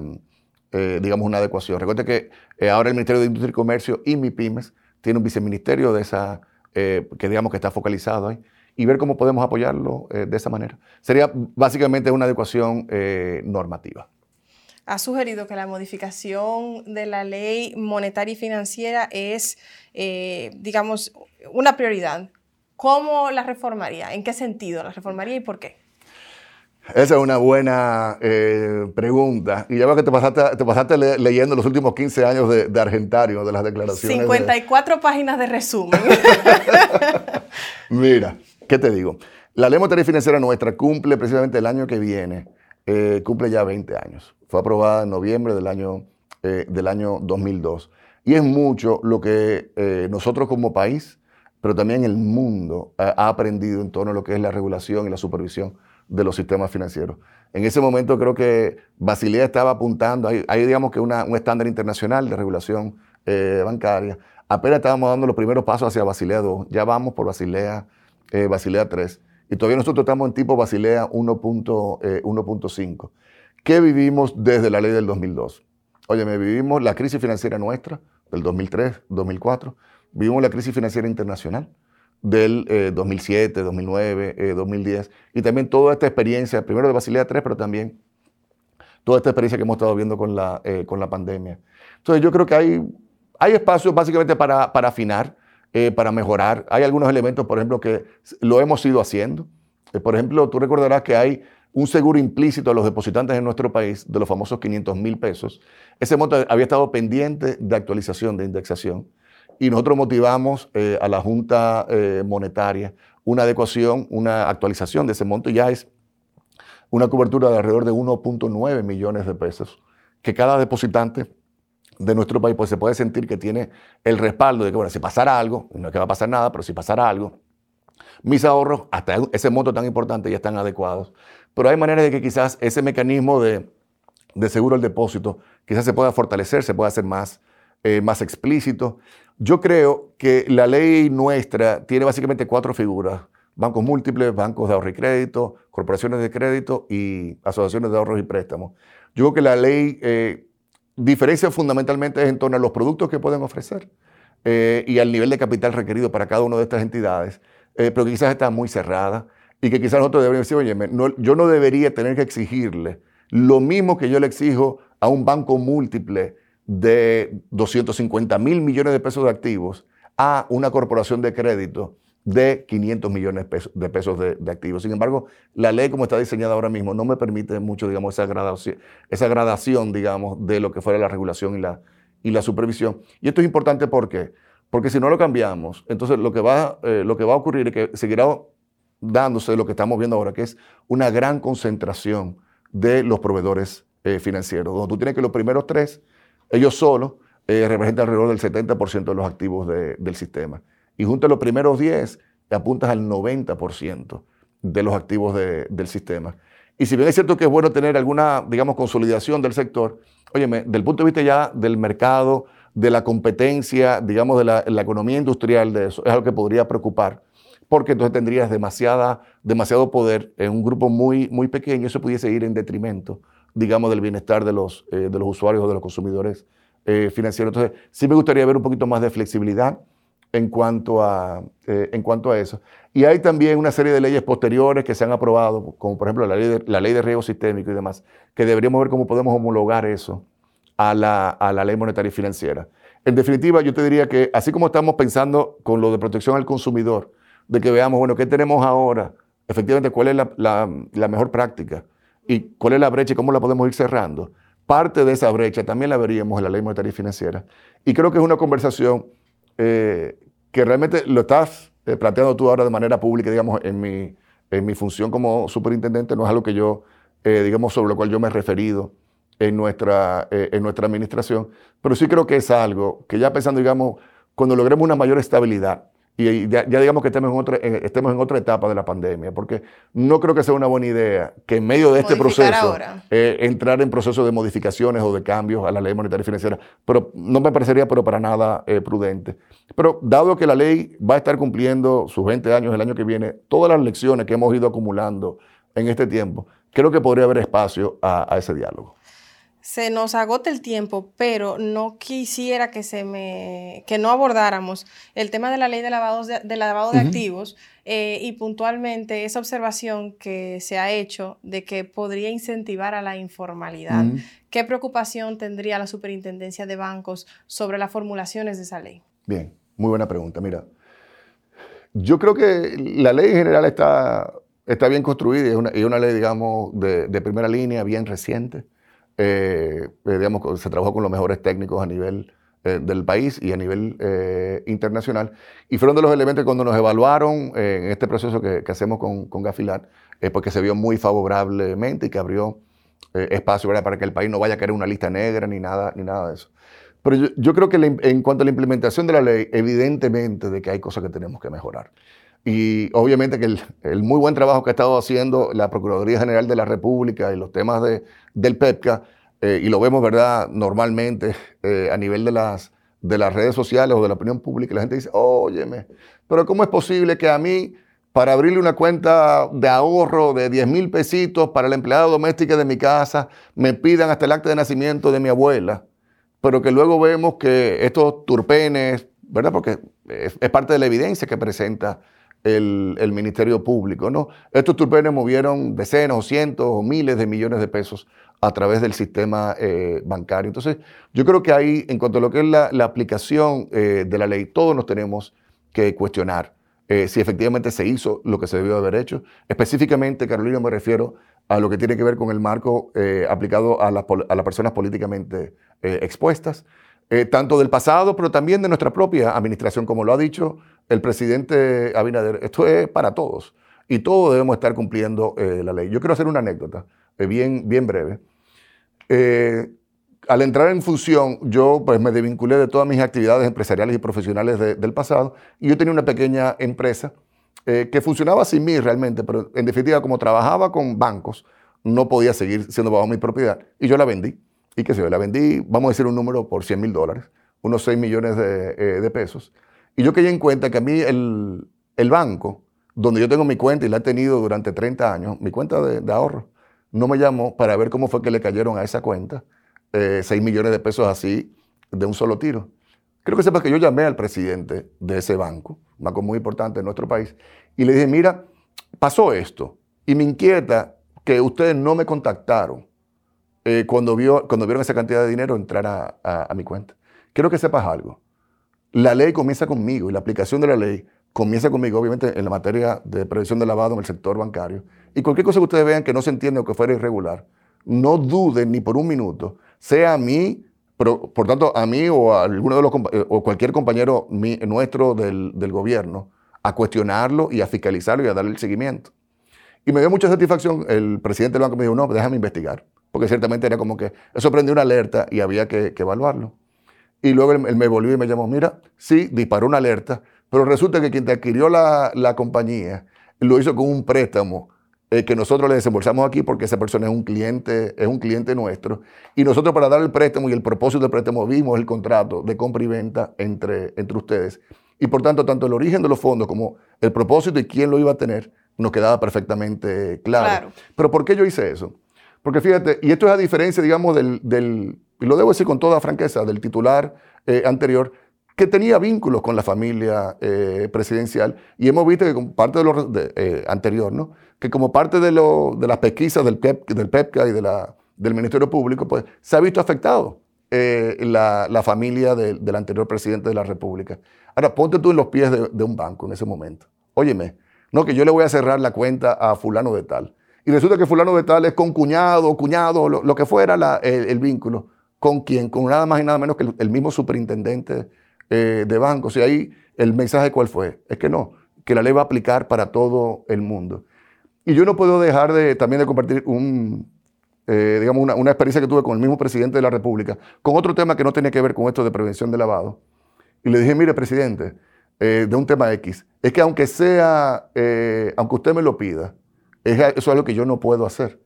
digamos, una adecuación. Recuerde que ahora el Ministerio de Industria y Comercio y MIPIMES tiene un viceministerio de esa, que digamos que está focalizado ahí y ver cómo podemos apoyarlo eh, de esa manera. Sería básicamente una adecuación eh, normativa. Ha sugerido que la modificación de la ley monetaria y financiera es, eh, digamos, una prioridad. ¿Cómo la reformaría? ¿En qué sentido la reformaría y por qué? Esa es una buena pregunta. Y ya veo que te pasaste, te pasaste leyendo los últimos 15 años de, de Argentario, de las declaraciones. 54 páginas de resumen. Mira, ¿Qué te digo? La ley monetaria financiera nuestra cumple precisamente el año que viene, eh, cumple ya 20 años. Fue aprobada en noviembre del año, eh, del año 2002. Y es mucho lo que eh, nosotros como país, pero también el mundo, ha aprendido en torno a lo que es la regulación y la supervisión de los sistemas financieros. En ese momento creo que Basilea estaba apuntando, hay, digamos que un estándar internacional de regulación bancaria. Apenas estábamos dando los primeros pasos hacia Basilea 2, ya vamos por Basilea eh, Basilea 3. Y todavía nosotros estamos en tipo Basilea 1.5. Eh, ¿Qué vivimos desde la ley del 2002? Oye, me vivimos la crisis financiera nuestra del 2003, 2004. Vivimos la crisis financiera internacional del 2007, 2009, 2010. Y también toda esta experiencia, primero de Basilea 3, pero también toda esta experiencia que hemos estado viendo con la, eh, con la pandemia. Entonces yo creo que hay, hay espacio básicamente para, para afinar. Eh, para mejorar. Hay algunos elementos, por ejemplo, que lo hemos ido haciendo. Eh, por ejemplo, tú recordarás que hay un seguro implícito a los depositantes en nuestro país de los famosos 500 mil pesos. Ese monto había estado pendiente de actualización, de indexación. Y nosotros motivamos eh, a la Junta Monetaria una adecuación, una actualización de ese monto. Ya es una cobertura de alrededor de 1.9 millones de pesos que cada depositante de nuestro país, pues se puede sentir que tiene el respaldo de que, bueno, si pasara algo, no es que va a pasar nada, pero si pasara algo, mis ahorros, hasta ese monto tan importante, ya están adecuados. Pero hay maneras de que quizás ese mecanismo de, seguro al depósito quizás se pueda fortalecer, se pueda hacer más, eh, más explícito. Yo creo que la ley nuestra tiene básicamente cuatro figuras. Bancos múltiples, bancos de ahorro y crédito, corporaciones de crédito y asociaciones de ahorros y préstamos. Yo creo que la ley eh, diferencia fundamentalmente en torno a los productos que pueden ofrecer eh, y al nivel de capital requerido para cada una de estas entidades, pero que quizás está muy cerrada y que quizás nosotros deberíamos decir, oye, yo no debería tener que exigirle lo mismo que yo le exijo a un banco múltiple de 250 mil millones de pesos de activos a una corporación de crédito de 500 millones de pesos de, activos. Sin embargo, la ley como está diseñada ahora mismo no me permite mucho, digamos, esa gradación, digamos, de lo que fuera la regulación y la, y la supervisión. Y esto es importante porque, porque si no lo cambiamos, entonces lo que, va, eh, lo que va a ocurrir es que seguirá dándose lo que estamos viendo ahora, que es una gran concentración de los proveedores eh, financieros, donde tú tienes que los primeros tres, ellos solos, eh, representan alrededor del 70% de los activos del sistema y junto a los primeros 10 te apuntas al 90% de los activos del sistema. Y si bien es cierto que es bueno tener alguna, digamos, consolidación del sector, óyeme, del punto de vista ya del mercado, de la competencia, digamos, de la, economía industrial eso, es algo que podría preocupar, porque entonces tendrías demasiada, demasiado poder en un grupo muy, muy pequeño eso pudiese ir en detrimento, digamos, del bienestar de los, eh, de los usuarios o de los consumidores eh, financieros. Entonces, sí me gustaría ver un poquito más de flexibilidad, en cuanto, a, eh, en cuanto a eso. Y hay también una serie de leyes posteriores que se han aprobado, como por ejemplo la ley de, la ley de riesgo sistémico y demás, que deberíamos ver cómo podemos homologar eso a la, a la ley monetaria y financiera. En definitiva, yo te diría que así como estamos pensando con lo de protección al consumidor, de que veamos, bueno, ¿qué tenemos ahora? Efectivamente, ¿cuál es la, la, la mejor práctica? ¿Y cuál es la brecha y cómo la podemos ir cerrando? Parte de esa brecha también la veríamos en la ley monetaria y financiera. Y creo que es una conversación eh, que realmente lo estás eh, planteando tú ahora de manera pública, digamos, en mi, en mi función como superintendente, no es algo que yo, eh, digamos, sobre lo cual yo me he referido en nuestra, en nuestra administración, pero sí creo que es algo que ya pensando, digamos, cuando logremos una mayor estabilidad, y ya, digamos que estemos en, otra, estemos en otra etapa de la pandemia, porque no creo que sea una buena idea que en medio de este proceso eh, entrar en procesos de modificaciones o de cambios a la ley monetaria y financiera, pero no me parecería pero para nada eh, prudente. Pero dado que la ley va a estar cumpliendo sus 20 años el año que viene, todas las lecciones que hemos ido acumulando en este tiempo, creo que podría haber espacio a ese diálogo se nos agota el tiempo, pero no quisiera que se me que no abordáramos el tema de la ley de, lavado de activos eh, y puntualmente esa observación que se ha hecho de que podría incentivar a la informalidad. ¿Qué preocupación tendría la superintendencia de bancos sobre las formulaciones de esa ley? Bien, muy buena pregunta. Mira, yo creo que la ley en general está, está bien construida y es una, una ley, digamos, de, de primera línea, bien reciente. Eh, eh, digamos, se trabajó con los mejores técnicos a nivel eh, del país y a nivel internacional. Y fueron de los elementos que cuando nos evaluaron en este proceso que, hacemos con, con Gafilat, porque se vio muy favorablemente y que abrió espacio para que el país no vaya a querer una lista negra ni nada, ni nada de eso. Pero yo, creo que en cuanto a la implementación de la ley, evidentemente de que hay cosas que tenemos que mejorar. Y obviamente que el, muy buen trabajo que ha estado haciendo la Procuraduría General de la República y los temas de, del PEPCA, eh, y lo vemos, ¿verdad?, normalmente eh, a nivel de las, de las redes sociales o de la opinión pública, la gente dice, óyeme, pero ¿cómo es posible que a mí, para abrirle una cuenta de ahorro de 10 mil pesitos para la empleada doméstica de mi casa, me pidan hasta el acta de nacimiento de mi abuela? Pero que luego vemos que estos turpenes, ¿verdad? Porque es, es parte de la evidencia que presenta el, Ministerio Público. ¿no? Estos turpenes movieron decenas o cientos o miles de millones de pesos a través del sistema eh, bancario. Entonces, yo creo que ahí, en cuanto a lo que es la, aplicación eh, de la ley, todos nos tenemos que cuestionar eh, si efectivamente se hizo lo que se debió haber hecho. Específicamente, Carolina, me refiero a lo que tiene que ver con el marco aplicado a, a, las personas políticamente expuestas. Tanto del pasado, pero también de nuestra propia administración, como lo ha dicho el presidente Abinader, esto es para todos y todos debemos estar cumpliendo eh, la ley. Yo quiero hacer una anécdota eh, bien, bien breve. Eh, al entrar en función, yo pues, me desvinculé de todas mis actividades empresariales y profesionales del pasado y yo tenía una pequeña empresa que funcionaba sin mí realmente, pero en definitiva como trabajaba con bancos, no podía seguir siendo bajo mi propiedad y yo la vendí. ¿Y qué sé yo? La vendí, vamos a decir un número por 100 mil dólares, unos 6 millones de, de pesos. Y yo caí en cuenta que a mí el, banco, donde yo tengo mi cuenta y la he tenido durante 30 años, mi cuenta de, ahorro, no me llamó para ver cómo fue que le cayeron a esa cuenta 6 eh, millones de pesos así de un solo tiro. Creo que sepas que yo llamé al presidente de ese banco, un banco muy importante en nuestro país, y le dije, mira, pasó esto, y me inquieta que ustedes no me contactaron eh, cuando, vio, cuando vieron esa cantidad de dinero entrar a, a mi cuenta. Quiero que sepas algo. La ley comienza conmigo y la aplicación de la ley comienza conmigo, obviamente, en la materia de prevención de lavado en el sector bancario. Y cualquier cosa que ustedes vean que no se entiende o que fuera irregular, no duden ni por un minuto, sea a mí, pero, por tanto, a mí o a alguno de los eh, o cualquier compañero nuestro del, del gobierno, a cuestionarlo y a fiscalizarlo y a darle el seguimiento. Y me dio mucha satisfacción, el presidente del banco me dijo, no, déjame investigar, porque ciertamente era como que eso prendió una alerta y había que evaluarlo. Y luego él, me volvió y me llamó, mira, sí, disparó una alerta, pero resulta que quien te adquirió la, compañía lo hizo con un préstamo eh, que nosotros le desembolsamos aquí porque esa persona es un cliente, es un cliente nuestro. Y nosotros para dar el préstamo y el propósito del préstamo vimos el contrato de compra y venta entre, entre ustedes. Y por tanto, tanto el origen de los fondos como el propósito y quién lo iba a tener nos quedaba perfectamente claro. claro. Pero ¿por qué yo hice eso? Porque fíjate, y esto es a diferencia, digamos, del, y lo debo decir con toda franqueza, del titular eh, anterior, que tenía vínculos con la familia eh, presidencial y hemos visto que como parte de lo eh, anterior, ¿no? que como parte de, lo, de las pesquisas del, PEP, del PEPCA y del Ministerio Público, pues se ha visto afectado la, la, familia del anterior presidente de la República. Ahora, ponte tú en los pies de, de, un banco en ese momento. Óyeme, no, que yo le voy a cerrar la cuenta a fulano de tal. Y resulta que fulano de tal es con cuñado, cuñado, lo, lo que fuera el, vínculo. ¿Con quién? Con nada más y nada menos que el, mismo superintendente eh, de bancos. Y ahí el mensaje cuál fue? Es que no, que la ley va a aplicar para todo el mundo. Y yo no puedo dejar de, también de compartir un, eh, digamos una, una, experiencia que tuve con el mismo presidente de la República, con otro tema que no tenía que ver con esto de prevención de lavado. Y le dije, mire, presidente, eh, de un tema X, es que aunque sea, eh, aunque usted me lo pida, eso es algo que yo no puedo hacer.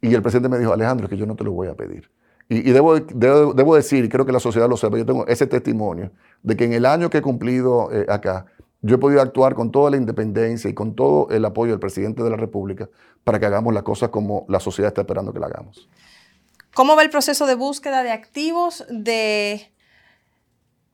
Y el presidente me dijo, Alejandro, es que yo no te lo voy a pedir. Y, debo, debo, decir, y creo que la sociedad lo sabe, yo tengo ese testimonio de que en el año que he cumplido eh, acá, yo he podido actuar con toda la independencia y con todo el apoyo del presidente de la República para que hagamos las cosas como la sociedad está esperando que la hagamos. ¿Cómo va el proceso de búsqueda de activos de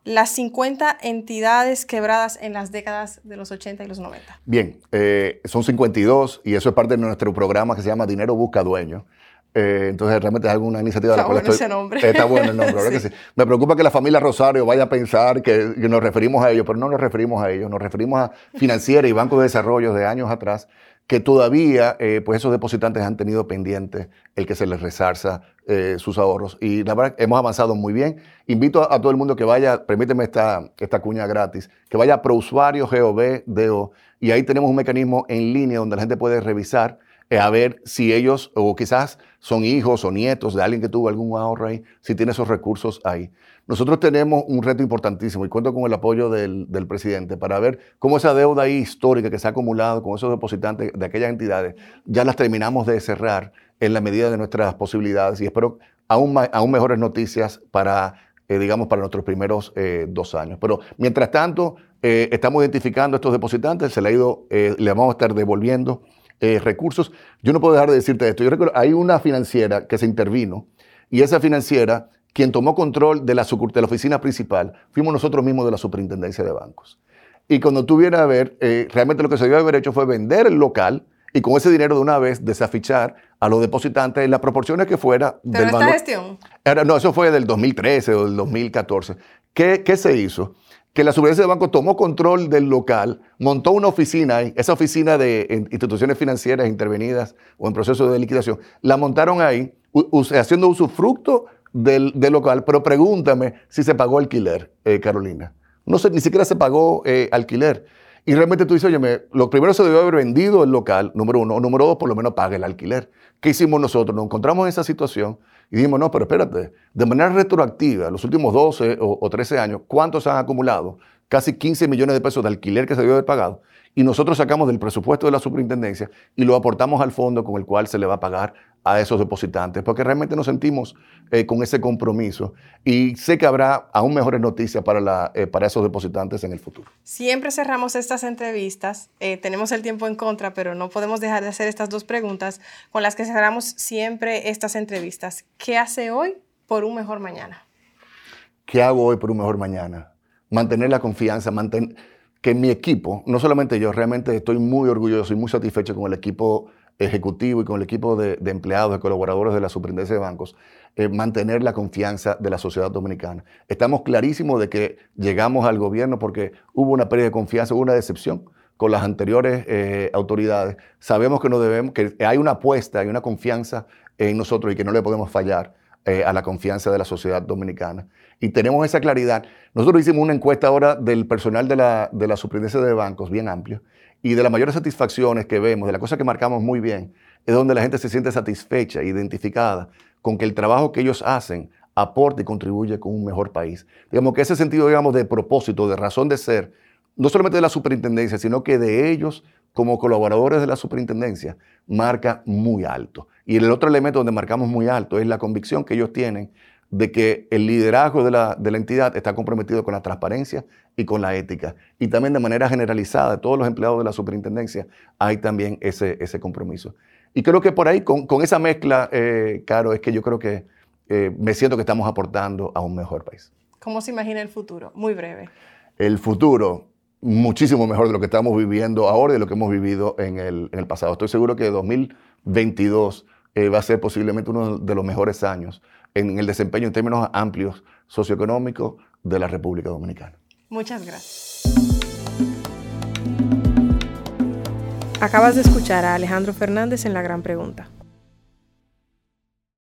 las 50 entidades quebradas en las décadas de los 80 y los 90? Bien, eh, son 52 y eso es parte de nuestro programa que se llama Dinero Busca Dueño. Eh, entonces, realmente es alguna iniciativa está de la cual bueno estoy. Ese nombre. Está bueno el nombre, ¿verdad sí. que sí? Me preocupa que la familia Rosario vaya a pensar que, que, nos referimos a ellos, pero no nos referimos a ellos, nos referimos a financieras y bancos de desarrollo de años atrás que todavía eh, pues esos depositantes han tenido pendiente el que se les resarza eh, sus ahorros. Y la verdad, hemos avanzado muy bien. Invito a, todo el mundo que vaya, permíteme esta, esta cuña gratis, que vaya a Prousuario GOV, DO, y ahí tenemos un mecanismo en línea donde la gente puede revisar a ver si ellos o quizás son hijos o nietos de alguien que tuvo algún ahorro ahí, si tiene esos recursos ahí. Nosotros tenemos un reto importantísimo y cuento con el apoyo del, del, presidente para ver cómo esa deuda ahí histórica que se ha acumulado con esos depositantes de aquellas entidades, ya las terminamos de cerrar en la medida de nuestras posibilidades y espero aún, aún mejores noticias para, eh, digamos, para nuestros primeros eh, dos años. Pero mientras tanto, eh, estamos identificando a estos depositantes, se le, ha ido, eh, le vamos a estar devolviendo eh, recursos. Yo no puedo dejar de decirte esto. Yo recuerdo, hay una financiera que se intervino y esa financiera, quien tomó control de la, de la oficina principal, fuimos nosotros mismos de la superintendencia de bancos. Y cuando tú vienes a ver, eh, realmente lo que se debió haber hecho fue vender el local y con ese dinero de una vez desafichar a los depositantes en las proporciones que fuera. ¿Pero del esta gestión? Era, no, eso fue del 2013 o del 2014. ¿Qué, qué se hizo? Que la Superintendencia de Banco tomó control del local, montó una oficina ahí, esa oficina de instituciones financieras intervenidas o en proceso de liquidación, la montaron ahí, haciendo usufructo del, del, local, pero pregúntame si se pagó alquiler, eh, Carolina. No sé, ni siquiera se pagó eh, alquiler. Y realmente tú dices, oye, lo primero se debió haber vendido el local, número uno, o número dos, por lo menos pague el alquiler. ¿Qué hicimos nosotros? Nos encontramos en esa situación y dijimos, no, pero espérate, de manera retroactiva, los últimos 12 o, o 13 años, ¿cuántos han acumulado? Casi 15 millones de pesos de alquiler que se debió haber pagado. Y nosotros sacamos del presupuesto de la superintendencia y lo aportamos al fondo con el cual se le va a pagar a esos depositantes, porque realmente nos sentimos eh, con ese compromiso y sé que habrá aún mejores noticias para, la, eh, para esos depositantes en el futuro. Siempre cerramos estas entrevistas, eh, tenemos el tiempo en contra, pero no podemos dejar de hacer estas dos preguntas con las que cerramos siempre estas entrevistas. ¿Qué hace hoy por un mejor mañana? ¿Qué hago hoy por un mejor mañana? Mantener la confianza, mantener que mi equipo, no solamente yo, realmente estoy muy orgulloso y muy satisfecho con el equipo ejecutivo y con el equipo de, de empleados, de colaboradores de la Superintendencia de Bancos, eh, mantener la confianza de la sociedad dominicana. Estamos clarísimos de que llegamos al gobierno porque hubo una pérdida de confianza, hubo una decepción con las anteriores eh, autoridades. Sabemos que, no debemos, que hay una apuesta, hay una confianza en nosotros y que no le podemos fallar eh, a la confianza de la sociedad dominicana. Y tenemos esa claridad. Nosotros hicimos una encuesta ahora del personal de la, de la Superintendencia de Bancos, bien amplio, y de las mayores satisfacciones que vemos, de las cosas que marcamos muy bien, es donde la gente se siente satisfecha, identificada con que el trabajo que ellos hacen aporta y contribuye con un mejor país. Digamos que ese sentido, digamos, de propósito, de razón de ser, no solamente de la superintendencia, sino que de ellos como colaboradores de la superintendencia, marca muy alto. Y el otro elemento donde marcamos muy alto es la convicción que ellos tienen de que el liderazgo de la, de la, entidad está comprometido con la transparencia y con la ética. Y también de manera generalizada, todos los empleados de la superintendencia, hay también ese, ese compromiso. Y creo que por ahí, con, con esa mezcla, eh, Caro, es que yo creo que eh, me siento que estamos aportando a un mejor país. ¿Cómo se imagina el futuro? Muy breve. El futuro, muchísimo mejor de lo que estamos viviendo ahora y de lo que hemos vivido en el, en el pasado. Estoy seguro que 2022 eh, va a ser posiblemente uno de los mejores años en el desempeño en términos amplios socioeconómicos de la República Dominicana. Muchas gracias. Acabas de escuchar a Alejandro Fernández en La Gran Pregunta.